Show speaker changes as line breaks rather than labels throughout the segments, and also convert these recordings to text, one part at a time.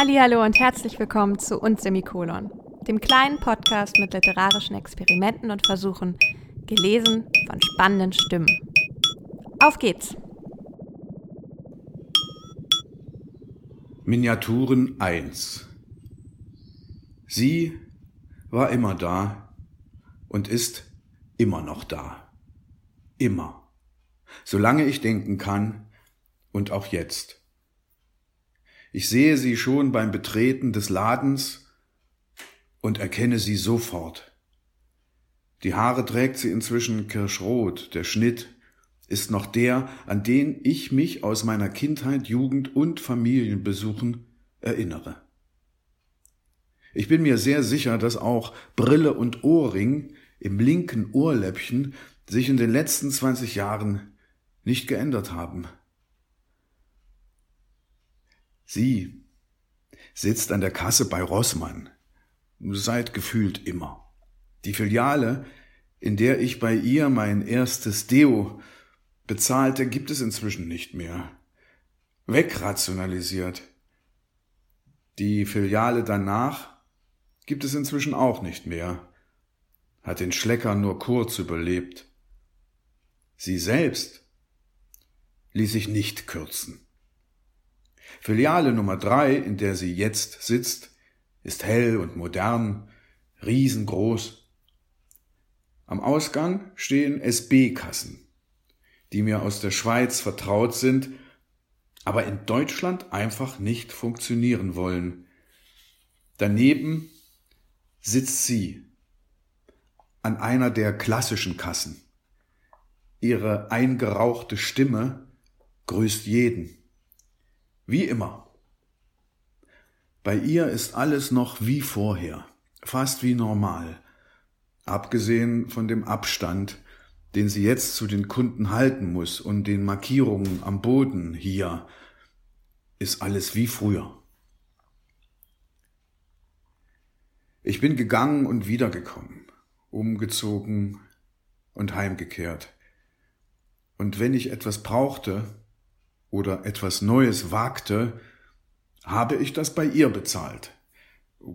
Hallo und herzlich willkommen zu Und Semikolon, dem kleinen Podcast mit literarischen Experimenten und Versuchen, gelesen von spannenden Stimmen. Auf geht's!
Miniaturen 1 Sie war immer da und ist immer noch da. Immer. Solange ich denken kann und auch jetzt. Ich sehe sie schon beim Betreten des Ladens und erkenne sie sofort. Die Haare trägt sie inzwischen kirschrot, der Schnitt ist noch der, an den ich mich aus meiner Kindheit, Jugend und Familienbesuchen erinnere. Ich bin mir sehr sicher, dass auch Brille und Ohrring im linken Ohrläppchen sich in den letzten 20 Jahren nicht geändert haben. Sie sitzt an der Kasse bei Rossmann, seit gefühlt immer. Die Filiale, in der ich bei ihr mein erstes Deo bezahlte, gibt es inzwischen nicht mehr. Wegrationalisiert. Die Filiale danach gibt es inzwischen auch nicht mehr, hat den Schlecker nur kurz überlebt. Sie selbst ließ sich nicht kürzen. Filiale Nummer drei, in der sie jetzt sitzt, ist hell und modern, riesengroß. Am Ausgang stehen SB-Kassen, die mir aus der Schweiz vertraut sind, aber in Deutschland einfach nicht funktionieren wollen. Daneben sitzt sie an einer der klassischen Kassen. Ihre eingerauchte Stimme grüßt jeden. Wie immer. Bei ihr ist alles noch wie vorher, fast wie normal, abgesehen von dem Abstand, den sie jetzt zu den Kunden halten muss und den Markierungen am Boden hier, ist alles wie früher. Ich bin gegangen und wiedergekommen, umgezogen und heimgekehrt. Und wenn ich etwas brauchte, oder etwas Neues wagte, habe ich das bei ihr bezahlt.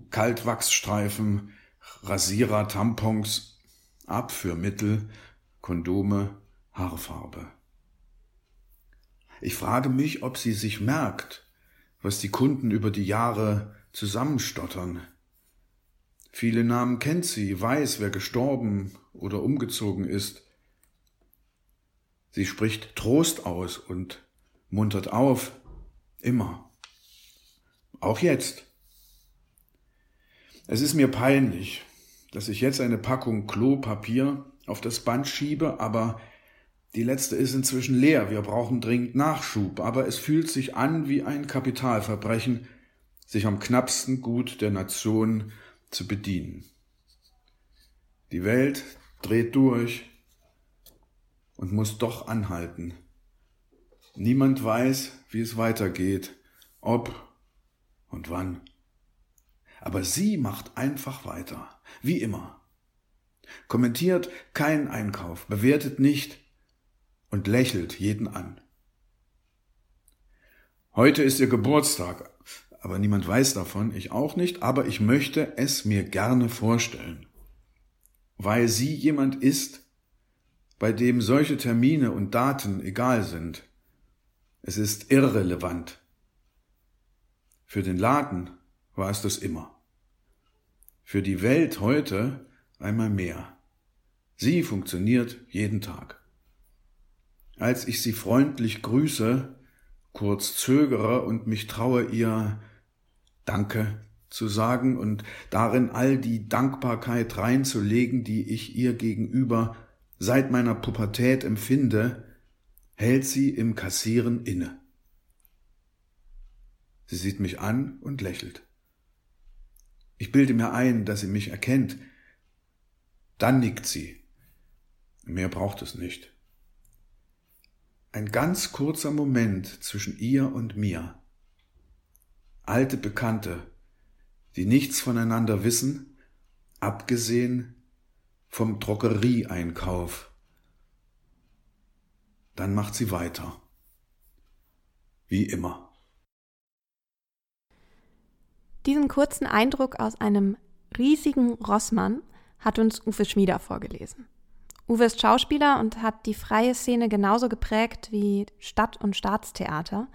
Kaltwachsstreifen, Rasierer, Tampons, Abführmittel, Kondome, Haarfarbe. Ich frage mich, ob sie sich merkt, was die Kunden über die Jahre zusammenstottern. Viele Namen kennt sie, weiß, wer gestorben oder umgezogen ist. Sie spricht Trost aus und muntert auf, immer. Auch jetzt. Es ist mir peinlich, dass ich jetzt eine Packung Klopapier auf das Band schiebe, aber die letzte ist inzwischen leer. Wir brauchen dringend Nachschub, aber es fühlt sich an wie ein Kapitalverbrechen, sich am knappsten Gut der Nation zu bedienen. Die Welt dreht durch und muss doch anhalten. Niemand weiß, wie es weitergeht, ob und wann. Aber sie macht einfach weiter, wie immer. Kommentiert keinen Einkauf, bewertet nicht und lächelt jeden an. Heute ist ihr Geburtstag, aber niemand weiß davon, ich auch nicht, aber ich möchte es mir gerne vorstellen, weil sie jemand ist, bei dem solche Termine und Daten egal sind es ist irrelevant. Für den Laden war es das immer. Für die Welt heute einmal mehr. Sie funktioniert jeden Tag. Als ich sie freundlich grüße, kurz zögere und mich traue, ihr Danke zu sagen und darin all die Dankbarkeit reinzulegen, die ich ihr gegenüber seit meiner Pubertät empfinde, hält sie im Kassieren inne. Sie sieht mich an und lächelt. Ich bilde mir ein, dass sie mich erkennt. Dann nickt sie. Mehr braucht es nicht. Ein ganz kurzer Moment zwischen ihr und mir. Alte Bekannte, die nichts voneinander wissen, abgesehen vom Drogerieeinkauf dann macht sie weiter. Wie immer.
Diesen kurzen Eindruck aus einem riesigen Rossmann hat uns Uwe Schmieder vorgelesen. Uwe ist Schauspieler und hat die freie Szene genauso geprägt wie Stadt- und Staatstheater.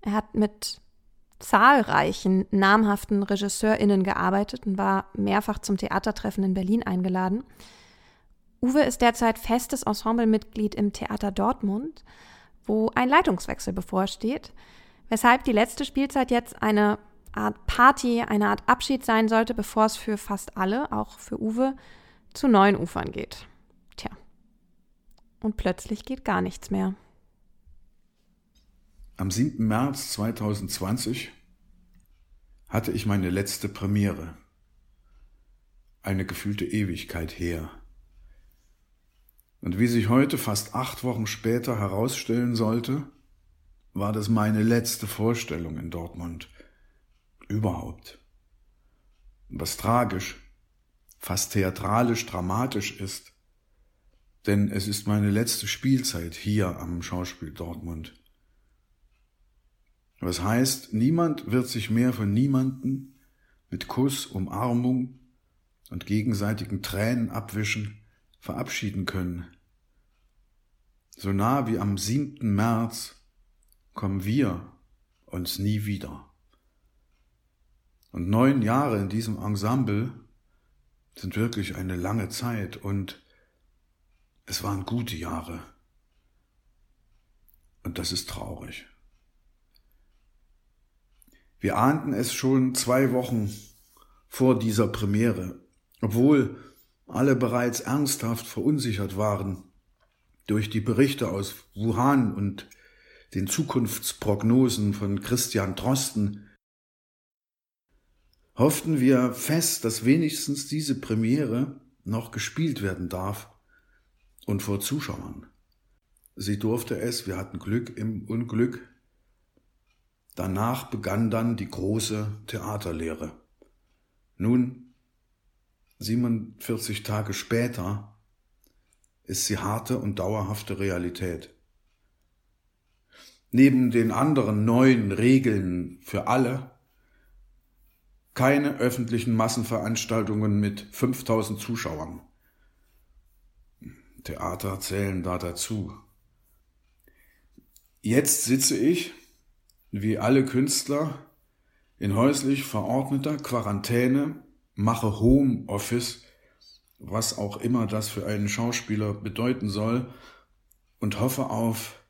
Er hat mit zahlreichen namhaften RegisseurInnen gearbeitet und war mehrfach zum Theatertreffen in Berlin eingeladen. Uwe ist derzeit festes Ensemblemitglied im Theater Dortmund, wo ein Leitungswechsel bevorsteht, weshalb die letzte Spielzeit jetzt eine Art Party, eine Art Abschied sein sollte, bevor es für fast alle, auch für Uwe, zu neuen Ufern geht. Tja. Und plötzlich geht gar nichts mehr.
Am 7. März 2020 hatte ich meine letzte Premiere. Eine gefühlte Ewigkeit her. Und wie sich heute, fast acht Wochen später, herausstellen sollte, war das meine letzte Vorstellung in Dortmund. Überhaupt. Was tragisch, fast theatralisch dramatisch ist, denn es ist meine letzte Spielzeit hier am Schauspiel Dortmund. Was heißt, niemand wird sich mehr von niemanden mit Kuss, Umarmung und gegenseitigen Tränen abwischen verabschieden können. So nah wie am 7. März kommen wir uns nie wieder. Und neun Jahre in diesem Ensemble sind wirklich eine lange Zeit und es waren gute Jahre. Und das ist traurig. Wir ahnten es schon zwei Wochen vor dieser Premiere, obwohl alle bereits ernsthaft verunsichert waren durch die Berichte aus Wuhan und den Zukunftsprognosen von Christian Drosten, hofften wir fest, dass wenigstens diese Premiere noch gespielt werden darf und vor Zuschauern. Sie durfte es, wir hatten Glück im Unglück, Danach begann dann die große Theaterlehre. Nun, 47 Tage später, ist sie harte und dauerhafte Realität. Neben den anderen neuen Regeln für alle keine öffentlichen Massenveranstaltungen mit 5000 Zuschauern. Theater zählen da dazu. Jetzt sitze ich wie alle Künstler in häuslich verordneter Quarantäne, mache Homeoffice, was auch immer das für einen Schauspieler bedeuten soll, und hoffe auf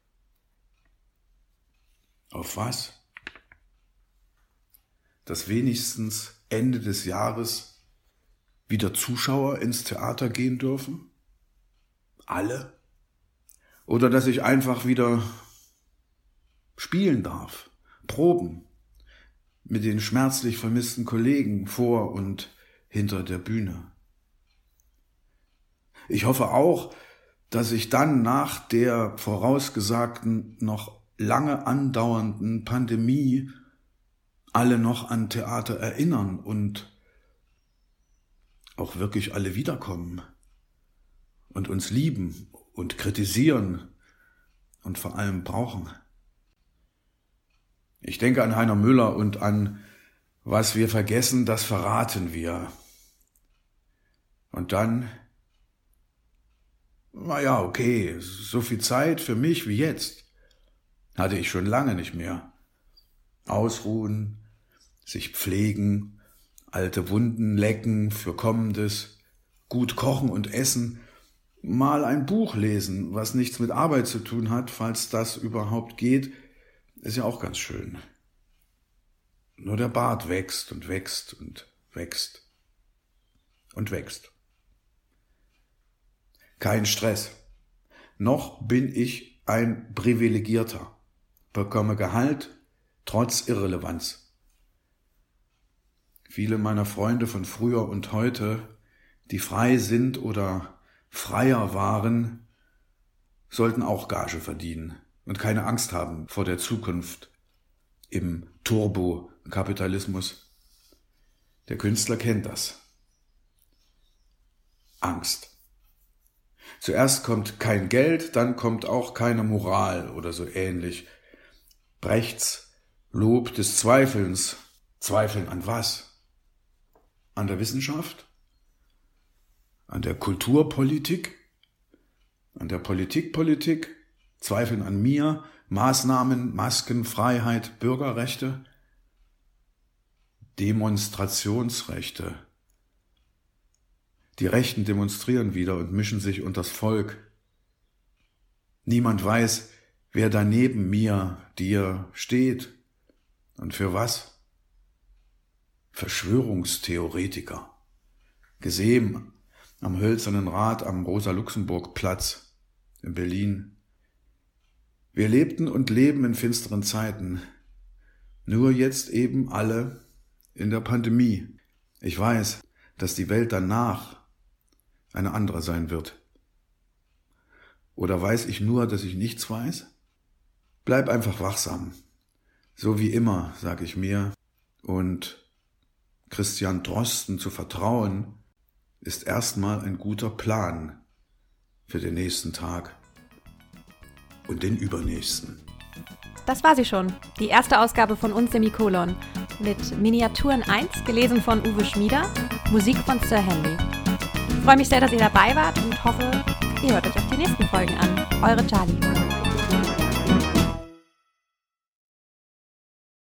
auf was? Dass wenigstens Ende des Jahres wieder Zuschauer ins Theater gehen dürfen? Alle? Oder dass ich einfach wieder spielen darf, proben mit den schmerzlich vermissten Kollegen vor und hinter der Bühne. Ich hoffe auch, dass ich dann nach der vorausgesagten, noch lange andauernden Pandemie alle noch an Theater erinnern und auch wirklich alle wiederkommen und uns lieben und kritisieren und vor allem brauchen. Ich denke an Heiner Müller und an was wir vergessen, das verraten wir. Und dann, na ja, okay, so viel Zeit für mich wie jetzt hatte ich schon lange nicht mehr. Ausruhen, sich pflegen, alte Wunden lecken für Kommendes, gut kochen und essen, mal ein Buch lesen, was nichts mit Arbeit zu tun hat, falls das überhaupt geht, ist ja auch ganz schön. Nur der Bart wächst und wächst und wächst und wächst. Kein Stress. Noch bin ich ein Privilegierter, bekomme Gehalt trotz Irrelevanz. Viele meiner Freunde von früher und heute, die frei sind oder freier waren, sollten auch Gage verdienen und keine Angst haben vor der Zukunft im Turbo-Kapitalismus. Der Künstler kennt das. Angst. Zuerst kommt kein Geld, dann kommt auch keine Moral oder so ähnlich. Brechts Lob des Zweifelns Zweifeln an was? An der Wissenschaft? An der Kulturpolitik? An der Politikpolitik? Zweifeln an mir? Maßnahmen, Masken, Freiheit, Bürgerrechte? Demonstrationsrechte. Die Rechten demonstrieren wieder und mischen sich unters Volk. Niemand weiß, wer da neben mir, dir steht und für was. Verschwörungstheoretiker. Gesehen am hölzernen Rad am Rosa-Luxemburg-Platz in Berlin. Wir lebten und leben in finsteren Zeiten. Nur jetzt eben alle in der Pandemie. Ich weiß, dass die Welt danach eine andere sein wird. Oder weiß ich nur, dass ich nichts weiß? Bleib einfach wachsam. So wie immer, sage ich mir. Und Christian Drosten zu vertrauen, ist erstmal ein guter Plan für den nächsten Tag und den übernächsten.
Das war sie schon, die erste Ausgabe von uns Semikolon mit Miniaturen 1, gelesen von Uwe Schmieder, Musik von Sir Henry. Ich freue mich sehr, dass ihr dabei wart und hoffe, ihr hört euch auch die nächsten Folgen an. Eure Charlie.